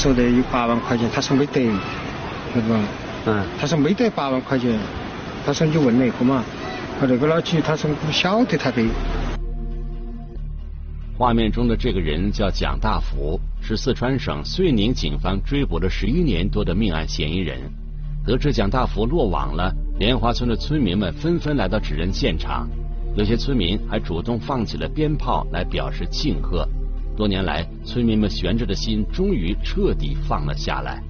们说的有八万块钱，他说没得，晓得吧？嗯，他说没得八万块钱，他说你问那个嘛，和那个老几，他说不晓得他的。画面中的这个人叫蒋大福，是四川省遂宁警方追捕了十一年多的命案嫌疑人。得知蒋大福落网了，莲花村的村民们纷纷来到指认现场，有些村民还主动放起了鞭炮来表示庆贺。多年来，村民们悬着的心终于彻底放了下来。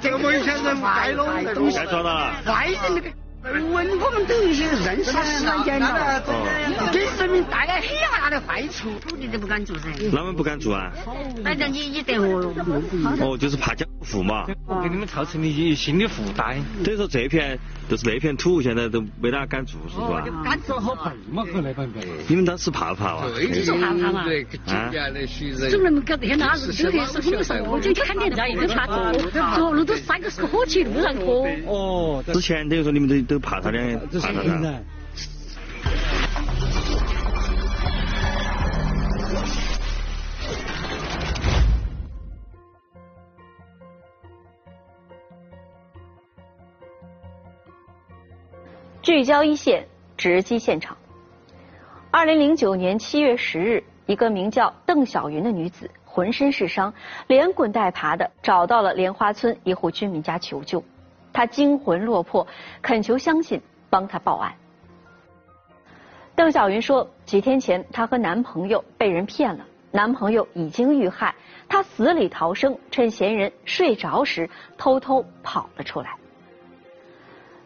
这个危险人坏了，该抓了，坏人那个。问我们等于是认识十年了，给人民带来很大的坏处，土地都不敢做噻。哪们不敢做啊？反正你你得我。哦，就是怕交付嘛。给你们造成的一些心理负担。等于说这片就是那片土，现在都没哪敢做，是吧？敢做好背嘛。你们当时怕不怕啊？对，就是怕怕嘛。啊。总能搞这哪子？有的是我们说，我就看见人家一个怕做，走路都三个是个火气路上拖。哦。之前等于说你们都。都怕他的，怕他的。聚焦一线，直击现场。二零零九年七月十日，一个名叫邓小云的女子浑身是伤，连滚带爬的找到了莲花村一户居民家求救。她惊魂落魄，恳求乡亲帮她报案。邓小云说，几天前她和男朋友被人骗了，男朋友已经遇害，她死里逃生，趁嫌疑人睡着时偷偷跑了出来。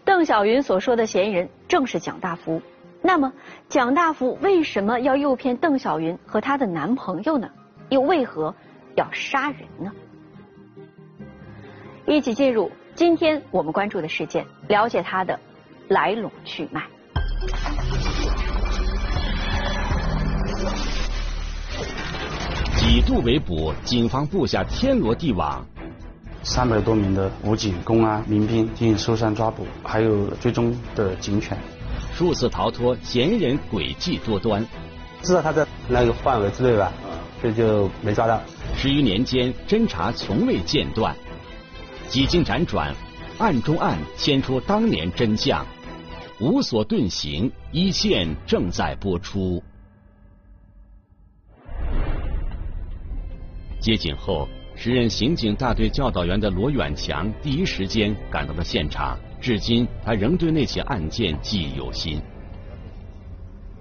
邓小云所说的嫌疑人正是蒋大福。那么，蒋大福为什么要诱骗邓小云和她的男朋友呢？又为何要杀人呢？一起进入。今天我们关注的事件，了解他的来龙去脉。几度围捕，警方布下天罗地网，三百多名的武警、公安、民兵进行搜山抓捕，还有追踪的警犬。数次逃脱，嫌疑人诡计多端，知道他在那个范围之内吧，所以就没抓到。十余年间，侦查从未间断。几经辗转，案中案牵出当年真相，无所遁形，一线正在播出。接警后，时任刑警大队教导员的罗远强第一时间赶到了现场，至今他仍对那起案件记忆犹新。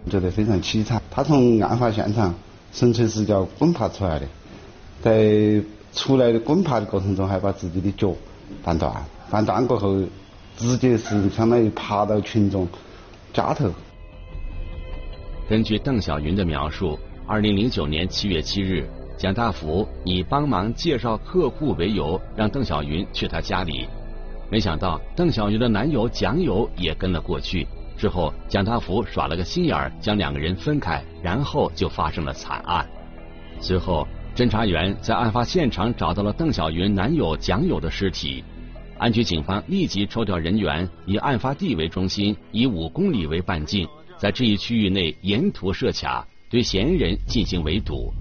觉得非常凄惨，他从案发现场神存是叫滚爬出来的，在。出来的滚爬的过程中，还把自己的脚绊断，绊断过后，直接是相当于爬到群众家头。根据邓小云的描述，二零零九年七月七日，蒋大福以帮忙介绍客户为由，让邓小云去他家里。没想到邓小云的男友蒋友也跟了过去。之后，蒋大福耍了个心眼儿，将两个人分开，然后就发生了惨案。随后。侦查员在案发现场找到了邓小云男友蒋友的尸体，安局警方立即抽调人员，以案发地为中心，以五公里为半径，在这一区域内沿途设卡，对嫌疑人进行围堵。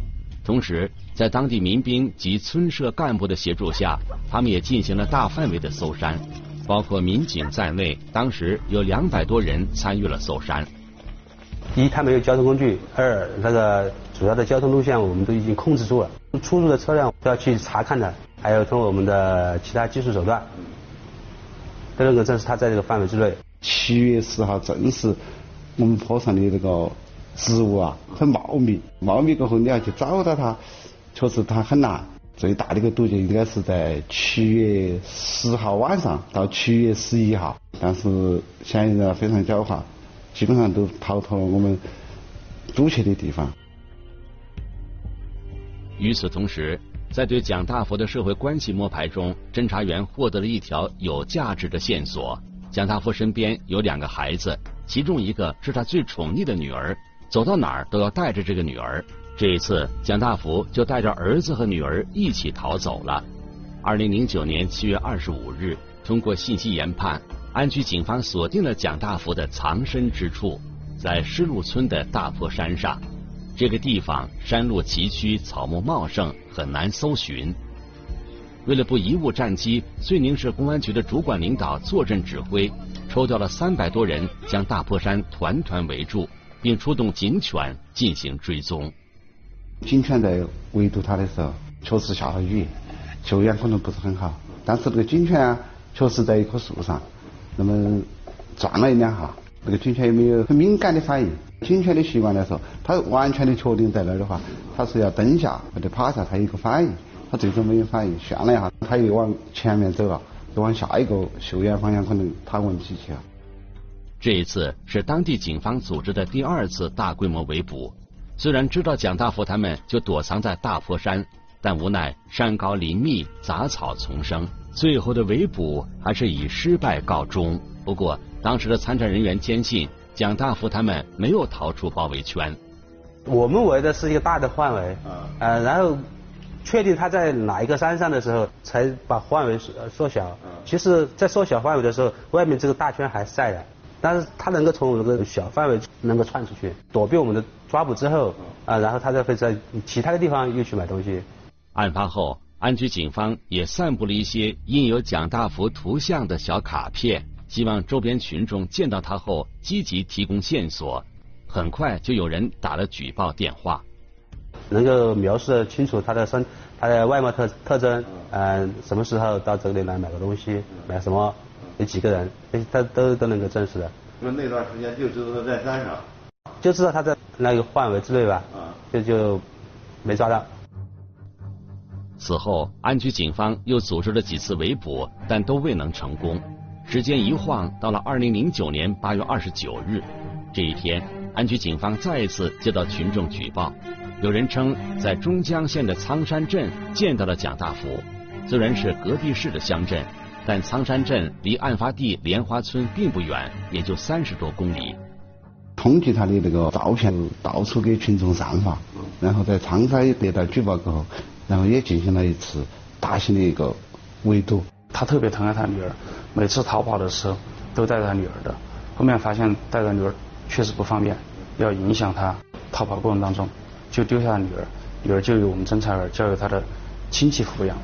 同时，在当地民兵及村社干部的协助下，他们也进行了大范围的搜山，包括民警在内，当时有两百多人参与了搜山。一，他没有交通工具；二，那个主要的交通路线我们都已经控制住了，出入的车辆都要去查看的，还有通过我们的其他技术手段，都能够证实他在这个范围之内。七月四号正是我们坡上的这个植物啊，很茂密，茂密过后你要去找到它，确实它很难。最大的一个堵截应该是在七月十号晚上到七月十一号，但是嫌疑人非常狡猾。基本上都逃脱了我们堵截的地方。与此同时，在对蒋大福的社会关系摸排中，侦查员获得了一条有价值的线索：蒋大福身边有两个孩子，其中一个是他最宠溺的女儿，走到哪儿都要带着这个女儿。这一次，蒋大福就带着儿子和女儿一起逃走了。二零零九年七月二十五日，通过信息研判。安区警方锁定了蒋大福的藏身之处，在施路村的大坡山上。这个地方山路崎岖，草木茂盛，很难搜寻。为了不贻误战机，遂宁市公安局的主管领导坐镇指挥，抽调了三百多人将大坡山团团围住，并出动警犬进行追踪。警犬在围堵他的时候，确实下了雨，救援可能不是很好，但是这个警犬啊确实在一棵树上，那么转了一两下，那个警犬也没有很敏感的反应。警犬的习惯来说，它完全的确定在那儿的话，它是要蹲下或者趴下，它有个反应。它最终没有反应，旋了一下，它又往前面走了，就往下一个秀园方向，可能他问题去了。这一次是当地警方组织的第二次大规模围捕。虽然知道蒋大福他们就躲藏在大佛山，但无奈山高林密，杂草丛生，最后的围捕还是以失败告终。不过，当时的参战人员坚信蒋大福他们没有逃出包围圈。我们围的是一个大的范围，呃，然后。确定他在哪一个山上的时候，才把范围缩缩小。其实，在缩小范围的时候，外面这个大圈还在的，但是他能够从我这个小范围能够窜出去，躲避我们的抓捕之后，啊，然后他再会在其他的地方又去买东西。案发后，安区警方也散布了一些印有蒋大福图像的小卡片，希望周边群众见到他后积极提供线索。很快就有人打了举报电话。能够描述清楚他的身、他的外貌特特征，嗯，什么时候到这里来买个东西，买什么，有几个人，他都都能够证实的。那那段时间就知道他在山上，就知道他在那个范围之内吧，啊就就没抓到。此后，安区警方又组织了几次围捕，但都未能成功。时间一晃到了二零零九年八月二十九日，这一天，安区警方再一次接到群众举报。有人称在中江县的苍山镇见到了蒋大福，虽然是隔壁市的乡镇，但苍山镇离案发地莲花村并不远，也就三十多公里。通缉他的那个照片到处给群众散发，然后在苍山得到举报过后，然后也进行了一次大型的一个围堵。他特别疼爱他女儿，每次逃跑的时候都带他女儿的。后面发现带着女儿确实不方便，要影响他逃跑过程当中。就丢下了女儿，女儿就由我们侦查员交由他的亲戚抚养。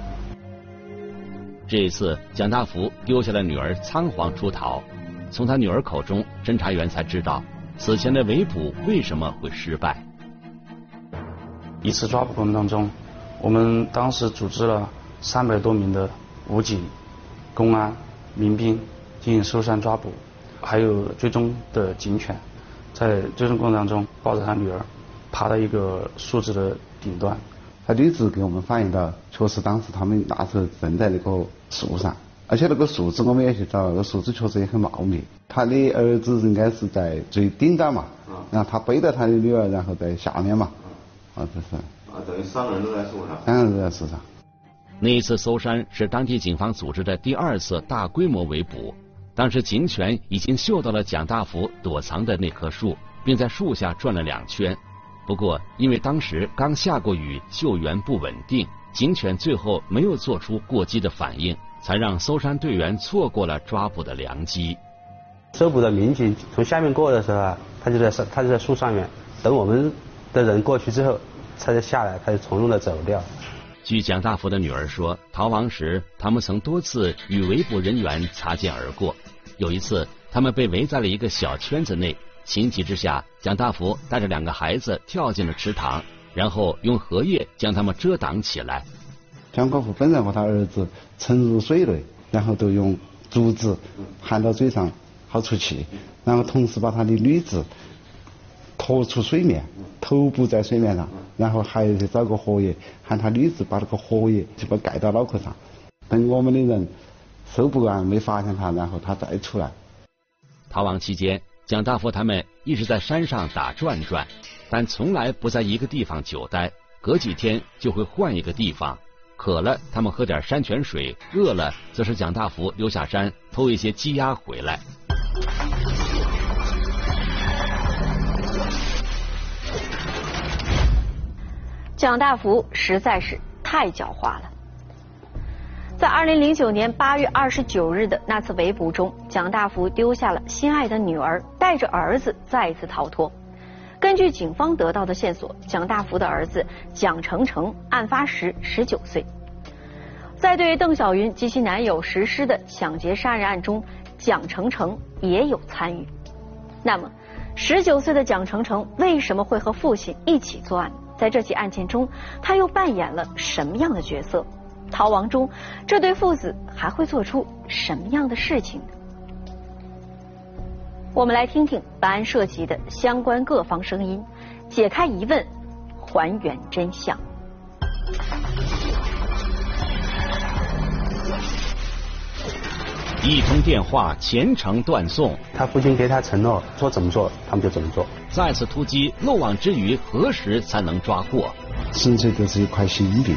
这一次，蒋大福丢下了女儿，仓皇出逃。从他女儿口中，侦查员才知道此前的围捕为什么会失败。一次抓捕过程当中，我们当时组织了三百多名的武警、公安、民兵进行搜山抓捕，还有追踪的警犬，在追踪过程当中抱着他女儿。爬到一个树枝的顶端，他女子给我们反映到，确实当时他们那时候正在那个树上，而且那个树枝我们也去找，那个树枝确实也很茂密。他的儿子应该是在最顶端嘛，然后他背着他的女儿，然后在下面嘛，啊这是。啊，等于三个人都在树上。三个人都在树上。那一次搜山是当地警方组织的第二次大规模围捕，当时警犬已经嗅到了蒋大福躲藏的那棵树，并在树下转了两圈。不过，因为当时刚下过雨，救援不稳定，警犬最后没有做出过激的反应，才让搜山队员错过了抓捕的良机。搜捕的民警从下面过的时候，他就在上，他就在树上面等我们的人过去之后，他就下来，他就从容的走掉。据蒋大福的女儿说，逃亡时他们曾多次与围捕人员擦肩而过，有一次他们被围在了一个小圈子内。情急之下，蒋大福带着两个孩子跳进了池塘，然后用荷叶将他们遮挡起来。蒋国富本人和他儿子沉入水内，然后都用竹子含到嘴上好出气，然后同时把他的女子拖出水面，头部在水面上，然后还去找个荷叶，喊他女子把这个荷叶就把盖到脑壳上。等我们的人搜不完，没发现他，然后他再出来。逃亡期间。蒋大福他们一直在山上打转转，但从来不在一个地方久待，隔几天就会换一个地方。渴了，他们喝点山泉水；饿了，则是蒋大福溜下山偷一些鸡鸭回来。蒋大福实在是太狡猾了。在二零零九年八月二十九日的那次围捕中，蒋大福丢下了心爱的女儿，带着儿子再次逃脱。根据警方得到的线索，蒋大福的儿子蒋成成案发时十九岁，在对邓小云及其男友实施的抢劫杀人案中，蒋成成也有参与。那么，十九岁的蒋成成为什么会和父亲一起作案？在这起案件中，他又扮演了什么样的角色？逃亡中，这对父子还会做出什么样的事情？我们来听听本案涉及的相关各方声音，解开疑问，还原真相。一通电话，全程断送。他父亲给他承诺，说怎么做，他们就怎么做。再次突击，漏网之鱼何时才能抓获？纯粹就是一块心病。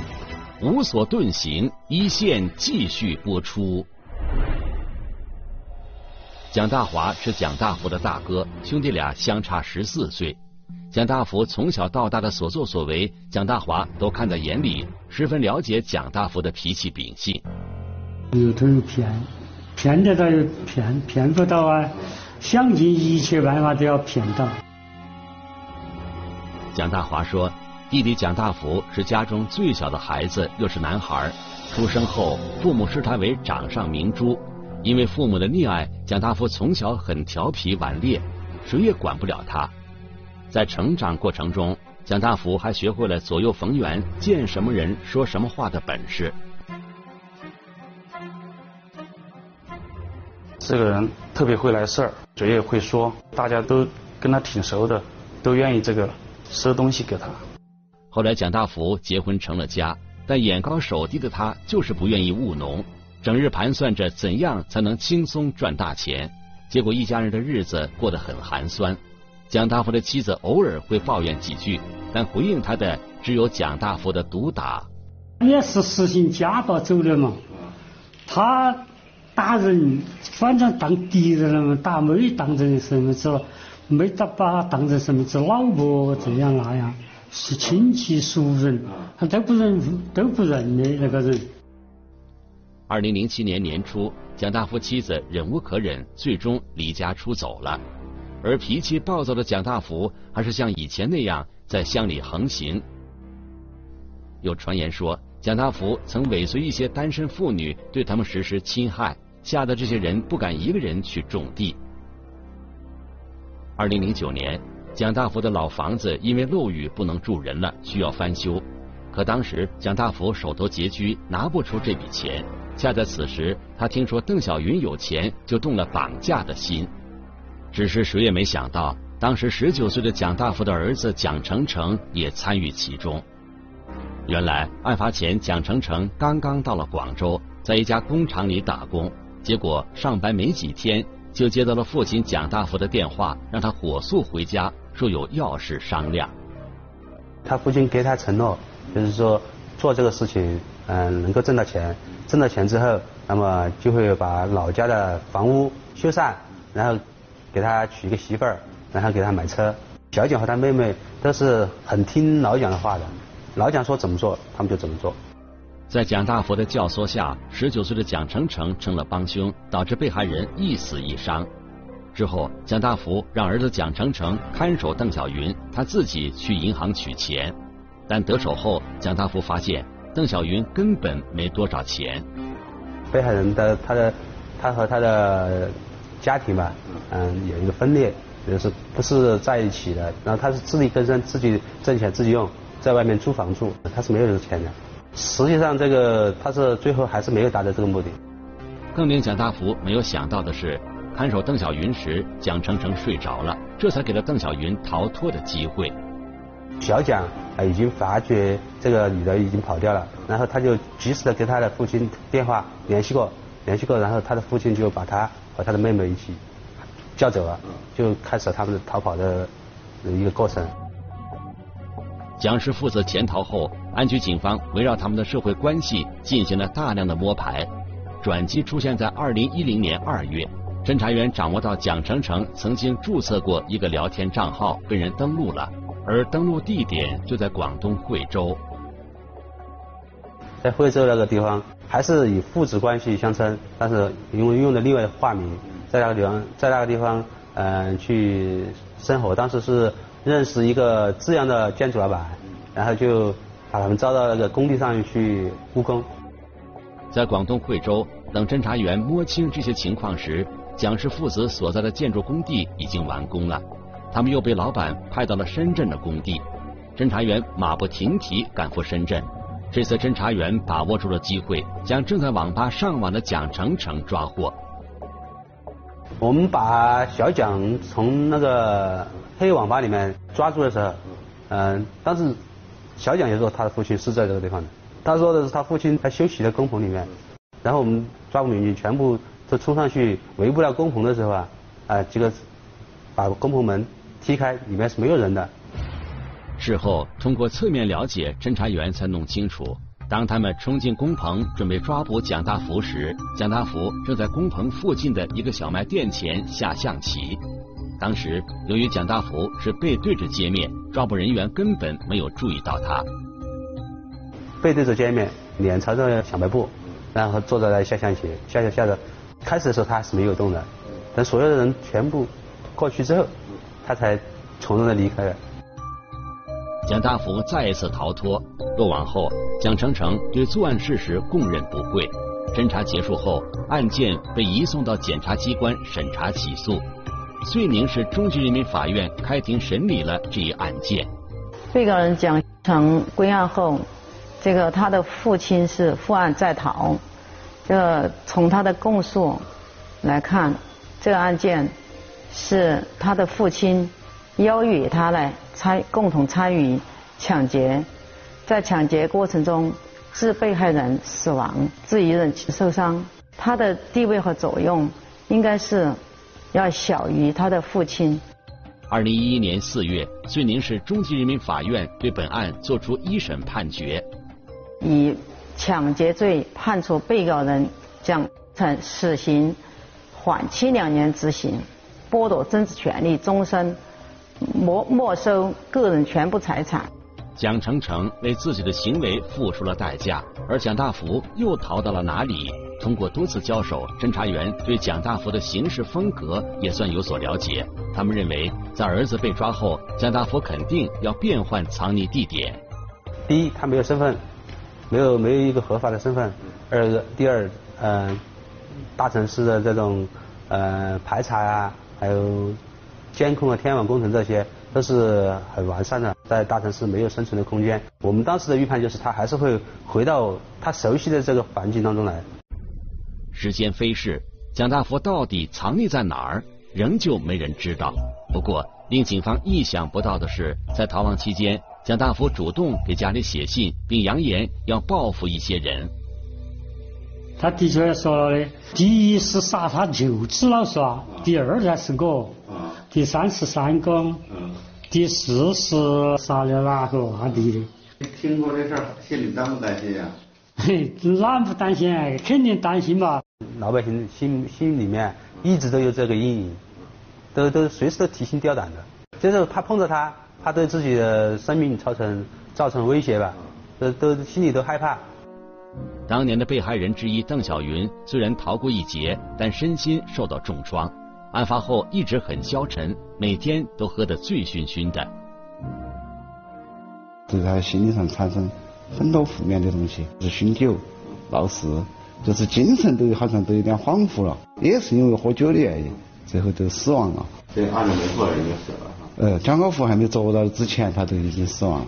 无所遁形，一线继续播出。蒋大华是蒋大福的大哥，兄弟俩相差十四岁。蒋大福从小到大的所作所为，蒋大华都看在眼里，十分了解蒋大福的脾气秉性。有都是骗，骗得到又骗，骗不到啊，想尽一切办法都要骗到。蒋大华说。弟弟蒋大福是家中最小的孩子，又是男孩。出生后，父母视他为掌上明珠。因为父母的溺爱，蒋大福从小很调皮顽劣，谁也管不了他。在成长过程中，蒋大福还学会了左右逢源、见什么人说什么话的本事。这个人特别会来事儿，嘴也会说，大家都跟他挺熟的，都愿意这个赊东西给他。后来蒋大福结婚成了家，但眼高手低的他就是不愿意务农，整日盘算着怎样才能轻松赚大钱。结果一家人的日子过得很寒酸。蒋大福的妻子偶尔会抱怨几句，但回应他的只有蒋大福的毒打。也是实行家暴走的嘛，他打人反正当敌人了嘛，打没当成什么子，没打把当成什么子老婆这样那样。是亲戚熟人，他都不认都不认的那个人。二零零七年年初，蒋大福妻子忍无可忍，最终离家出走了。而脾气暴躁的蒋大福，还是像以前那样在乡里横行。有传言说，蒋大福曾尾随一些单身妇女，对他们实施侵害，吓得这些人不敢一个人去种地。二零零九年。蒋大福的老房子因为漏雨不能住人了，需要翻修。可当时蒋大福手头拮据，拿不出这笔钱。恰在此时，他听说邓小云有钱，就动了绑架的心。只是谁也没想到，当时十九岁的蒋大福的儿子蒋成成也参与其中。原来案发前，蒋成成刚刚到了广州，在一家工厂里打工，结果上班没几天，就接到了父亲蒋大福的电话，让他火速回家。说有要事商量。他父亲给他承诺，就是说做这个事情，嗯，能够挣到钱，挣到钱之后，那么就会把老家的房屋修缮，然后给他娶一个媳妇儿，然后给他买车。小蒋和他妹妹都是很听老蒋的话的，老蒋说怎么做，他们就怎么做。在蒋大佛的教唆下，十九岁的蒋成成成了帮凶，导致被害人一死一伤。之后，蒋大福让儿子蒋成成看守邓小云，他自己去银行取钱。但得手后，蒋大福发现邓小云根本没多少钱。被害人的他的他和他的家庭吧，嗯，有一个分裂，就是不是在一起的。然后他是自力更生，自己挣钱自己用，在外面租房住，他是没有这个钱的。实际上，这个他是最后还是没有达到这个目的。更令蒋大福没有想到的是。看守邓小云时，蒋成成睡着了，这才给了邓小云逃脱的机会。小蒋啊，已经发觉这个女的已经跑掉了，然后他就及时的给他的父亲电话联系过，联系过，然后他的父亲就把他和他的妹妹一起叫走了，就开始了他们的逃跑的一个过程。蒋氏父子潜逃后，安局警方围绕他们的社会关系进行了大量的摸排，转机出现在二零一零年二月。侦查员掌握到蒋成成曾经注册过一个聊天账号，被人登录了，而登录地点就在广东惠州。在惠州那个地方，还是以父子关系相称，但是因为用的另外的化名，在那个地方，在那个地方，嗯，去生活。当时是认识一个资阳的建筑老板，然后就把他们招到那个工地上去务工。在广东惠州，等侦查员摸清这些情况时，蒋氏父子所在的建筑工地已经完工了，他们又被老板派到了深圳的工地。侦查员马不停蹄赶赴深圳。这次侦查员把握住了机会，将正在网吧上网的蒋成成抓获。我们把小蒋从那个黑网吧里面抓住的时候，嗯，当时小蒋也说他的父亲是在这个地方的。他说的是他父亲在休息的工棚里面，然后我们抓捕民警全部都冲上去围不了工棚的时候啊，啊，这个把工棚门踢开，里面是没有人的。事后通过侧面了解，侦查员才弄清楚。当他们冲进工棚准备抓捕蒋大福时，蒋大福正在工棚附近的一个小卖店前下象棋。当时由于蒋大福是背对着街面，抓捕人员根本没有注意到他。背对着街面，脸朝着小卖部，然后坐在那下象棋，下下下着。开始的时候他还是没有动的，等所有的人全部过去之后，他才从容的离开了。蒋大福再一次逃脱，落网后，蒋成成对作案事实供认不讳。侦查结束后，案件被移送到检察机关审查起诉。遂宁市中级人民法院开庭审理了这一案件。被告人蒋成归案后，这个他的父亲是负案在逃。这从他的供述来看，这个案件是他的父亲邀约他来。参共同参与抢劫，在抢劫过程中致被害人死亡，致一人受伤。他的地位和作用应该是要小于他的父亲。二零一一年四月，遂宁市中级人民法院对本案作出一审判决，以抢劫罪判处被告人蒋成死刑，缓期两年执行，剥夺政治权利终身。没没收个人全部财产。蒋成成为自己的行为付出了代价，而蒋大福又逃到了哪里？通过多次交手，侦查员对蒋大福的行事风格也算有所了解。他们认为，在儿子被抓后，蒋大福肯定要变换藏匿地点。第一，他没有身份，没有没有一个合法的身份；二个，第二，嗯，大城市的这种呃排查啊，还有。监控啊，天网工程这些都是很完善的，在大城市没有生存的空间。我们当时的预判就是，他还是会回到他熟悉的这个环境当中来。时间飞逝，蒋大福到底藏匿在哪儿，仍旧没人知道。不过，令警方意想不到的是，在逃亡期间，蒋大福主动给家里写信，并扬言要报复一些人。他的确说了的，第一是杀他舅子老耍，第二才是我。第三是三公，第四是杀了哪个阿弟的？听过这事儿，心里担不担心呀？嘿，哪不担心啊？肯定担心嘛。老百姓心心里面一直都有这个阴影，都都随时都提心吊胆的，就是怕碰到他，怕对自己的生命造成造成威胁吧，都都心里都害怕。当年的被害人之一邓小云虽然逃过一劫，但身心受到重创。案发后一直很消沉，每天都喝得醉醺醺的，对他心理上产生很多负面的东西，是酗酒、闹事，就是精神都好像都有点恍惚了，也是因为喝酒的原因，最后都死亡了。这案子没破已经死了。呃，江高福还没捉到之前，他都已经死亡了。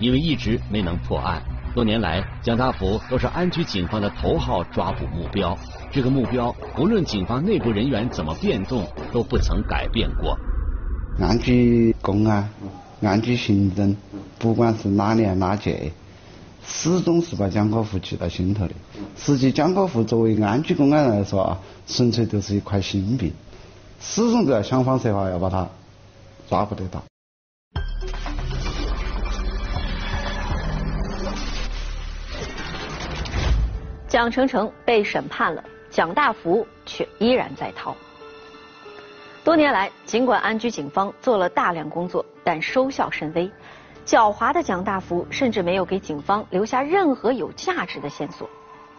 因为一直没能破案，多年来江大福都是安局警方的头号抓捕目标。这个目标，无论警方内部人员怎么变动，都不曾改变过。安居公安、安居刑侦，不管是哪年哪届，始终是把江高福记到心头的。实际，江高福作为安居公安来说啊，纯粹就是一块心病，始终都要想方设法要把他抓不得到。蒋成成被审判了。蒋大福却依然在逃。多年来，尽管安居警方做了大量工作，但收效甚微。狡猾的蒋大福甚至没有给警方留下任何有价值的线索。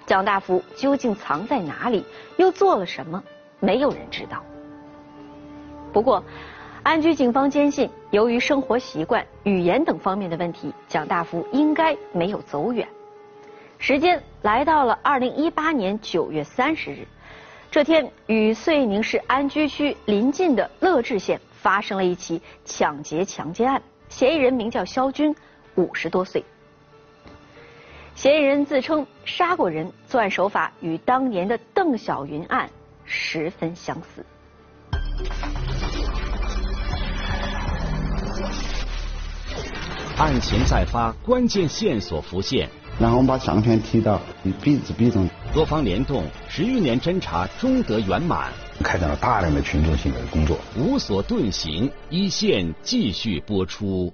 蒋大福究竟藏在哪里，又做了什么？没有人知道。不过，安居警方坚信，由于生活习惯、语言等方面的问题，蒋大福应该没有走远。时间来到了二零一八年九月三十日，这天与遂宁市安居区邻近的乐至县发生了一起抢劫强奸案，嫌疑人名叫肖军，五十多岁。嫌疑人自称杀过人，作案手法与当年的邓小云案十分相似。案情再发，关键线索浮现，然后我们把上片提到，比值比中，多方联动，十余年侦查终得圆满，开展了大量的群众性的工作，无所遁形，一线继续播出。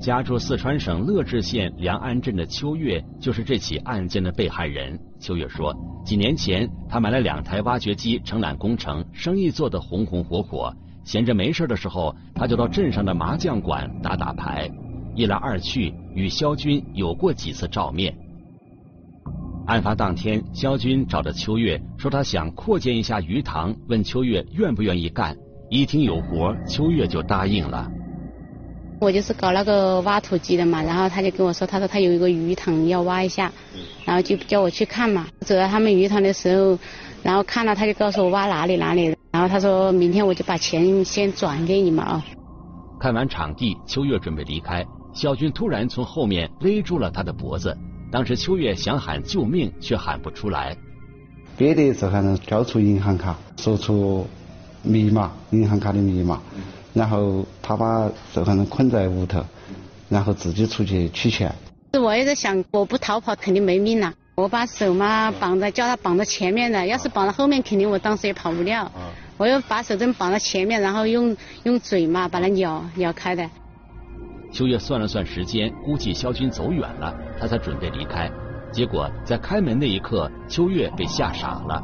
家住四川省乐至县梁安镇的秋月，就是这起案件的被害人。秋月说，几年前他买了两台挖掘机承揽工程，生意做得红红火火。闲着没事的时候，他就到镇上的麻将馆打打牌。一来二去，与肖军有过几次照面。案发当天，肖军找着秋月说他想扩建一下鱼塘，问秋月愿不愿意干。一听有活，秋月就答应了。我就是搞那个挖土机的嘛，然后他就跟我说，他说他有一个鱼塘要挖一下，然后就叫我去看嘛。走到他们鱼塘的时候，然后看了他就告诉我挖哪里哪里。然后他说明天我就把钱先转给你们啊。看完场地，秋月准备离开，小军突然从后面勒住了他的脖子。当时秋月想喊救命，却喊不出来。别的受害人交出银行卡，说出密码，银行卡的密码，然后他把受害人捆在屋头，然后自己出去取钱。我也在想，我不逃跑肯定没命了。我把手嘛绑在，叫他绑在前面的，要是绑在后面，肯定我当时也跑不掉。我又把手针绑在前面，然后用用嘴嘛把它咬咬开的。秋月算了算时间，估计肖军走远了，他才准备离开。结果在开门那一刻，秋月被吓傻了。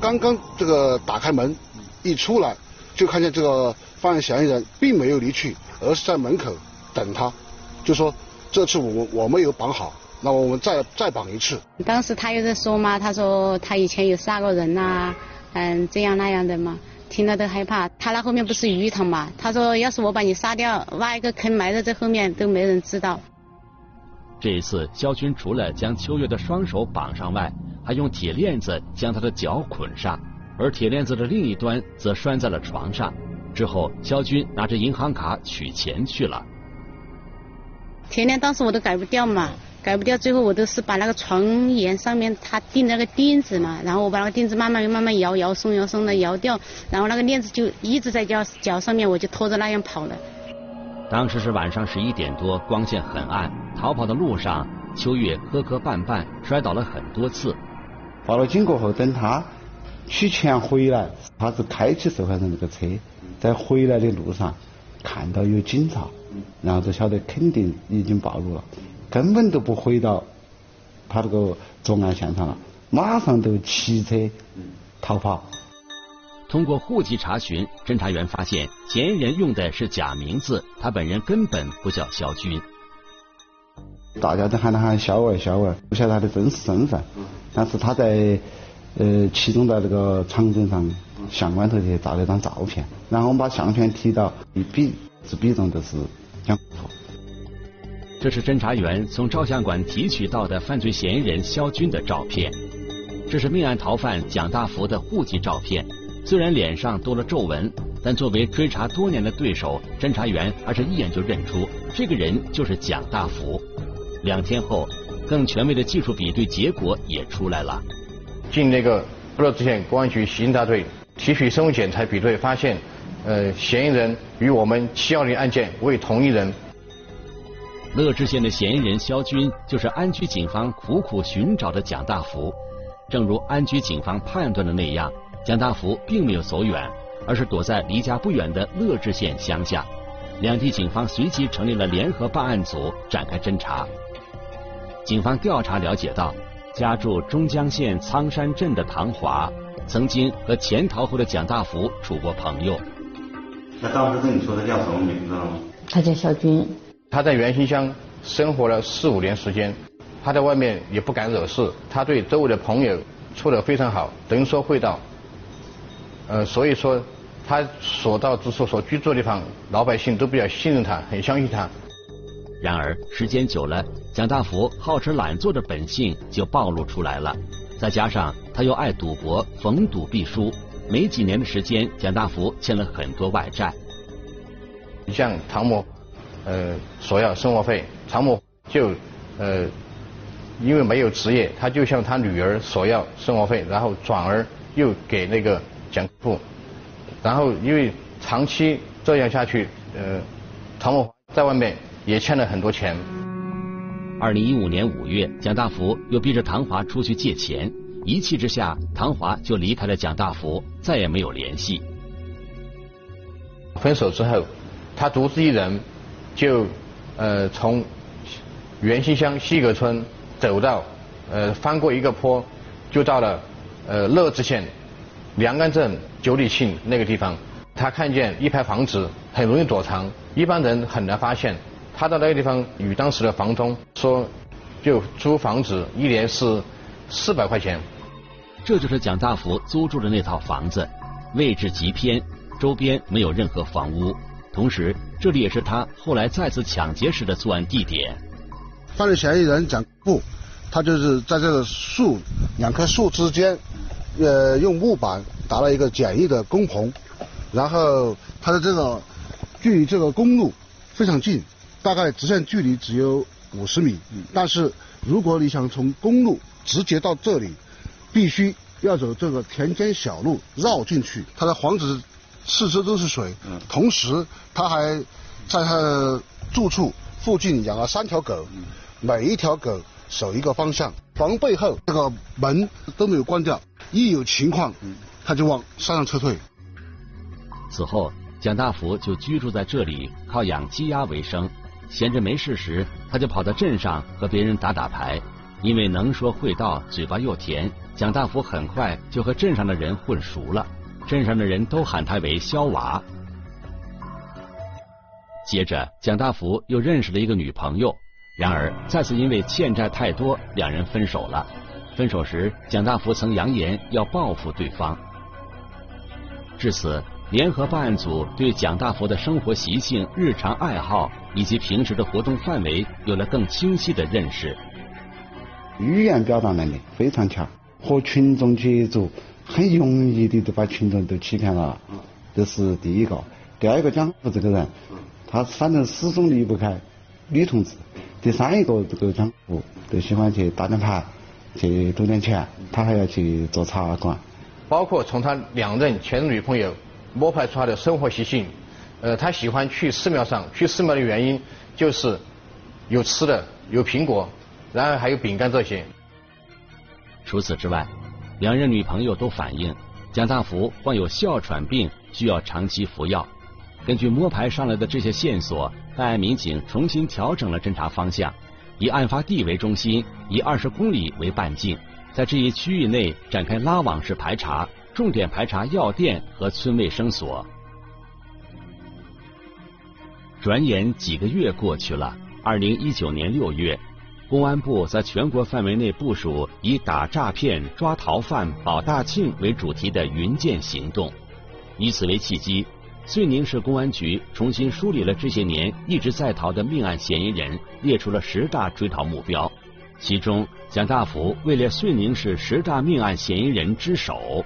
刚刚这个打开门一出来，就看见这个犯罪嫌疑人并没有离去，而是在门口等他，就说这次我我没有绑好。那我们再再绑一次。当时他又在说嘛，他说他以前有杀过人呐，嗯，这样那样的嘛，听了都害怕。他那后面不是鱼塘嘛，他说要是我把你杀掉，挖一个坑埋在这后面都没人知道。这一次，肖军除了将秋月的双手绑上外，还用铁链子将她的脚捆上，而铁链子的另一端则拴在了床上。之后，肖军拿着银行卡取钱去了。铁链当时我都改不掉嘛。改不掉，最后我都是把那个床沿上面他钉那个钉子嘛，然后我把那个钉子慢慢慢慢摇摇松摇松的摇掉，然后那个链子就一直在脚脚上面，我就拖着那样跑了。当时是晚上十一点多，光线很暗，逃跑的路上，秋月磕磕绊绊，摔倒了很多次。报了警过后，等他取钱回来，他是开起受害人那个车，在回来的路上看到有警察，然后就晓得肯定已经暴露了。根本都不回到他这个作案现场了，马上都骑车逃跑。通过户籍查询，侦查员发现嫌疑人用的是假名字，他本人根本不叫肖军。大家都喊他喊肖儿，肖儿，不晓得他的真实身份。但是他在呃，其中在这个长征上相关头去照了一张照片，然后我们把相片提到一比是比中就是蒋福。这是侦查员从照相馆提取到的犯罪嫌疑人肖军的照片。这是命案逃犯蒋大福的户籍照片。虽然脸上多了皱纹，但作为追查多年的对手，侦查员还是一眼就认出这个人就是蒋大福。两天后，更权威的技术比对结果也出来了。经那个乐至县公安局刑警大队提取生物检材比对，发现，呃，嫌疑人与我们七幺零案件为同一人。乐至县的嫌疑人肖军，就是安居警方苦苦寻找的蒋大福。正如安居警方判断的那样，蒋大福并没有走远，而是躲在离家不远的乐至县乡下。两地警方随即成立了联合办案组，展开侦查。警方调查了解到，家住中江县苍山镇的唐华，曾经和潜逃后的蒋大福处过朋友。那当时跟你说他叫什么名字？他叫肖军。他在袁新乡生活了四五年时间，他在外面也不敢惹事，他对周围的朋友处得非常好，能说会道。呃，所以说他所到之处、所居住的地方，老百姓都比较信任他，很相信他。然而时间久了，蒋大福好吃懒做的本性就暴露出来了。再加上他又爱赌博，逢赌必输，没几年的时间，蒋大福欠了很多外债。你像唐某，呃，索要生活费，常某就呃，因为没有职业，他就向他女儿索要生活费，然后转而又给那个蒋富，然后因为长期这样下去，呃，常某在外面也欠了很多钱。二零一五年五月，蒋大福又逼着唐华出去借钱，一气之下，唐华就离开了蒋大福，再也没有联系。分手之后，他独自一人就呃从元兴乡西阁村走到呃翻过一个坡，就到了呃乐至县梁干镇九里沁那个地方。他看见一排房子很容易躲藏，一般人很难发现。他到那个地方与当时的房东说，就租房子一年是四百块钱。这就是蒋大福租住的那套房子，位置极偏，周边没有任何房屋，同时这里也是他后来再次抢劫时的作案地点。犯罪嫌疑人蒋富，他就是在这个树两棵树之间，呃，用木板搭了一个简易的工棚，然后他的这个距离这个公路非常近。大概直线距离只有五十米，但是如果你想从公路直接到这里，必须要走这个田间小路绕进去。他的房子四周都是水，同时他还在他的住处附近养了三条狗，每一条狗守一个方向，房背后这个门都没有关掉，一有情况他就往山上撤退。此后，蒋大福就居住在这里，靠养鸡鸭为生。闲着没事时，他就跑到镇上和别人打打牌。因为能说会道，嘴巴又甜，蒋大福很快就和镇上的人混熟了。镇上的人都喊他为肖娃。接着，蒋大福又认识了一个女朋友，然而再次因为欠债太多，两人分手了。分手时，蒋大福曾扬言要报复对方。至此。联合办案组对蒋大福的生活习性、日常爱好以及平时的活动范围有了更清晰的认识。语言表达能力非常强，和群众接触很容易的就把群众都欺骗了，这是第一个。第二个，蒋大福这个人，他反正始终离不开女同志。第三一个，这个蒋大福都喜欢去打点牌，去赌点钱，他还要去做茶馆。包括从他两任前任女朋友。摸排出他的生活习性，呃，他喜欢去寺庙上，去寺庙的原因就是有吃的，有苹果，然后还有饼干这些。除此之外，两任女朋友都反映蒋大福患有哮喘病，需要长期服药。根据摸排上来的这些线索，办案民警重新调整了侦查方向，以案发地为中心，以二十公里为半径，在这一区域内展开拉网式排查。重点排查药店和村卫生所。转眼几个月过去了，二零一九年六月，公安部在全国范围内部署以打诈骗、抓逃犯、保大庆为主题的“云剑”行动。以此为契机，遂宁市公安局重新梳理了这些年一直在逃的命案嫌疑人，列出了十大追逃目标，其中蒋大福位列遂宁市十大命案嫌疑人之首。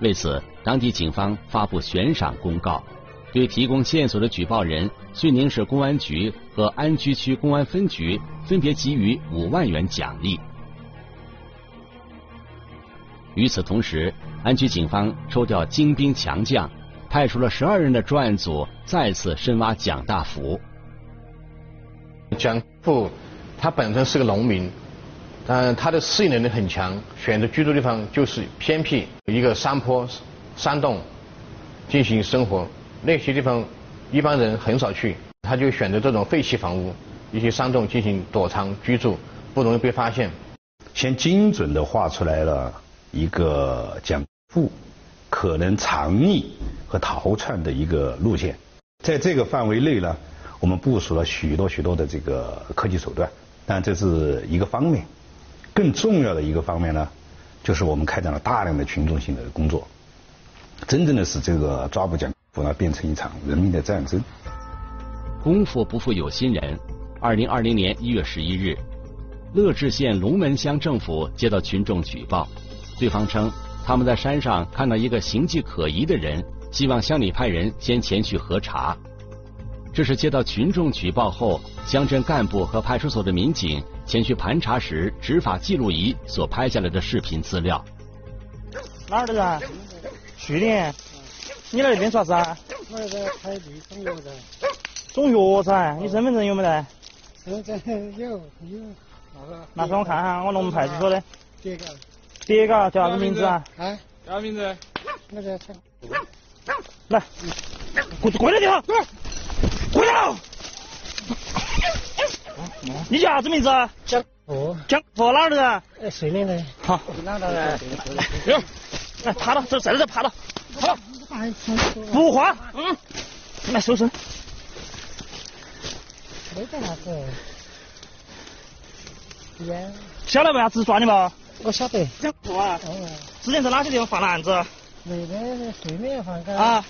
为此，当地警方发布悬赏公告，对提供线索的举报人，遂宁市公安局和安居区公安分局分别给予五万元奖励。与此同时，安居警方抽调精兵强将，派出了十二人的专案组，再次深挖蒋大福。蒋富，他本身是个农民。但，他的适应能力很强，选择居住地方就是偏僻一个山坡、山洞进行生活，那些地方一般人很少去，他就选择这种废弃房屋、一些山洞进行躲藏居住，不容易被发现。先精准的画出来了一个蒋富可能藏匿和逃窜的一个路线，在这个范围内呢，我们部署了许多许多的这个科技手段，但这是一个方面。更重要的一个方面呢，就是我们开展了大量的群众性的工作。真正的使这个抓捕蒋福呢变成一场人民的战争。功夫不负有心人，二零二零年一月十一日，乐至县龙门乡政府接到群众举报，对方称他们在山上看到一个形迹可疑的人，希望乡里派人先前去核查。这是接到群众举报后，乡镇干部和派出所的民警前去盘查时，执法记录仪所拍下来的视频资料。哪儿的人？徐林，你来这边做啥子啊？我来这开地种药的。种药噻？你身份证有没得？身份证有有。拿出来我看下，我龙门派出所的。别个。别个叫啥子名字啊？哎？叫啥名字？我叫来，跪跪在地上。跪了！你叫啥子名字？蒋福。江福哪儿的人？哎，遂宁的。好。哪的人？有。来，趴到，这在这趴到。好。不还。嗯。来，收拾。没干啥子。烟。晓得为啥子抓你不？我晓得。蒋福啊。之前在哪些地方犯了案子？那个遂宁犯过。啊。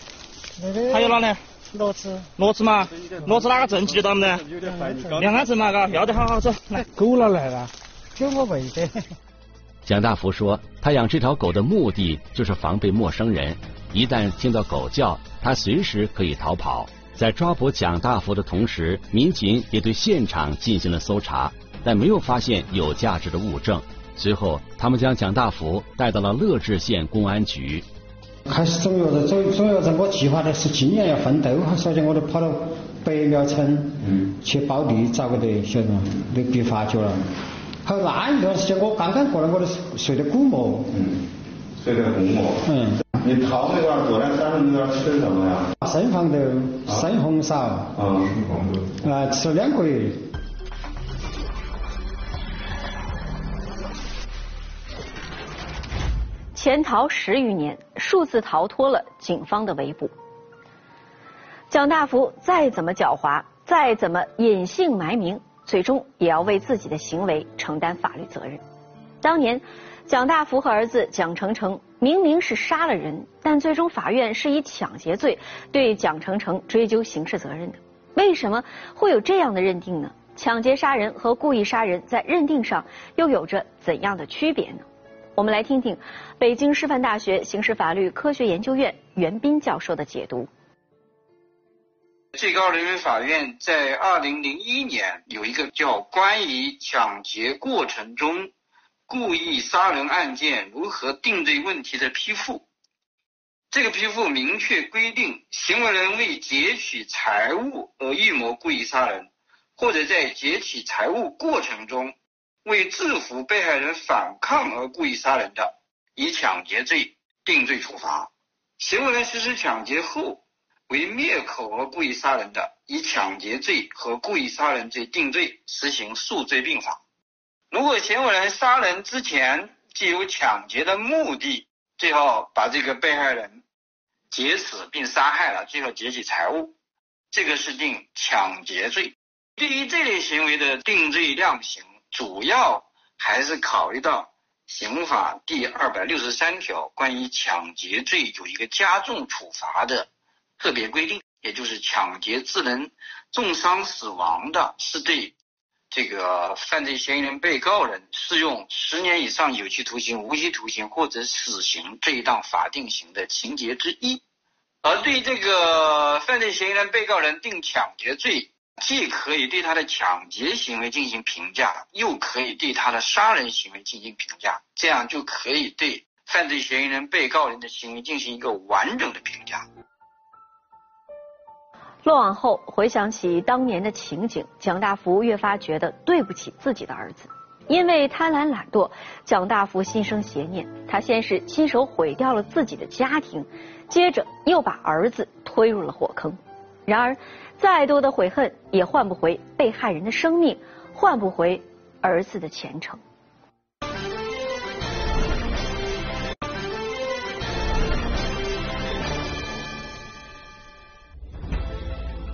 那个。还有哪里？骡子，骡子嘛，骡子哪个证记得到没得？两安证嘛，嘎，要得好好走。来，狗哪来了？狗我喂的。蒋大福说，他养这条狗的目的就是防备陌生人，一旦听到狗叫，他随时可以逃跑。在抓捕蒋大福的同时，民警也对现场进行了搜查，但没有发现有价值的物证。随后，他们将蒋大福带到了乐至县公安局。还是总要着，总总要着，我计划的是今年要奋斗，所以我就跑到白庙村去包地，咋个得晓得吗？被被发觉了。后那一段时间，我刚刚过来，我都睡得古摸。嗯，睡得古摸。嗯。你逃那段坐在山上那段吃的什么呀？生黄豆，生红苕。啊，生黄豆。啊，吃了两个月。潜逃十余年，数次逃脱了警方的围捕。蒋大福再怎么狡猾，再怎么隐姓埋名，最终也要为自己的行为承担法律责任。当年，蒋大福和儿子蒋成成明明是杀了人，但最终法院是以抢劫罪对蒋成成追究刑事责任的。为什么会有这样的认定呢？抢劫杀人和故意杀人在认定上又有着怎样的区别呢？我们来听听北京师范大学刑事法律科学研究院袁斌教授的解读。最高人民法院在二零零一年有一个叫《关于抢劫过程中故意杀人案件如何定罪问题的批复》，这个批复明确规定，行为人为劫取财物而预谋故意杀人，或者在劫取财物过程中。为制服被害人反抗而故意杀人的，以抢劫罪定罪处罚；行为人实施抢劫后为灭口而故意杀人的，以抢劫罪和故意杀人罪定罪，实行数罪并罚。如果行为人杀人之前既有抢劫的目的，最后把这个被害人劫持并杀害了，最后劫取财物，这个是定抢劫罪。对于这类行为的定罪量刑。主要还是考虑到刑法第二百六十三条关于抢劫罪有一个加重处罚的特别规定，也就是抢劫致人重伤死亡的，是对这个犯罪嫌疑人被告人适用十年以上有期徒刑、无期徒刑或者死刑这一档法定刑的情节之一，而对这个犯罪嫌疑人被告人定抢劫罪。既可以对他的抢劫行为进行评价，又可以对他的杀人行为进行评价，这样就可以对犯罪嫌疑人、被告人的行为进行一个完整的评价。落网后，回想起当年的情景，蒋大福越发觉得对不起自己的儿子。因为贪婪懒惰，蒋大福心生邪念，他先是亲手毁掉了自己的家庭，接着又把儿子推入了火坑。然而。再多的悔恨也换不回被害人的生命，换不回儿子的前程。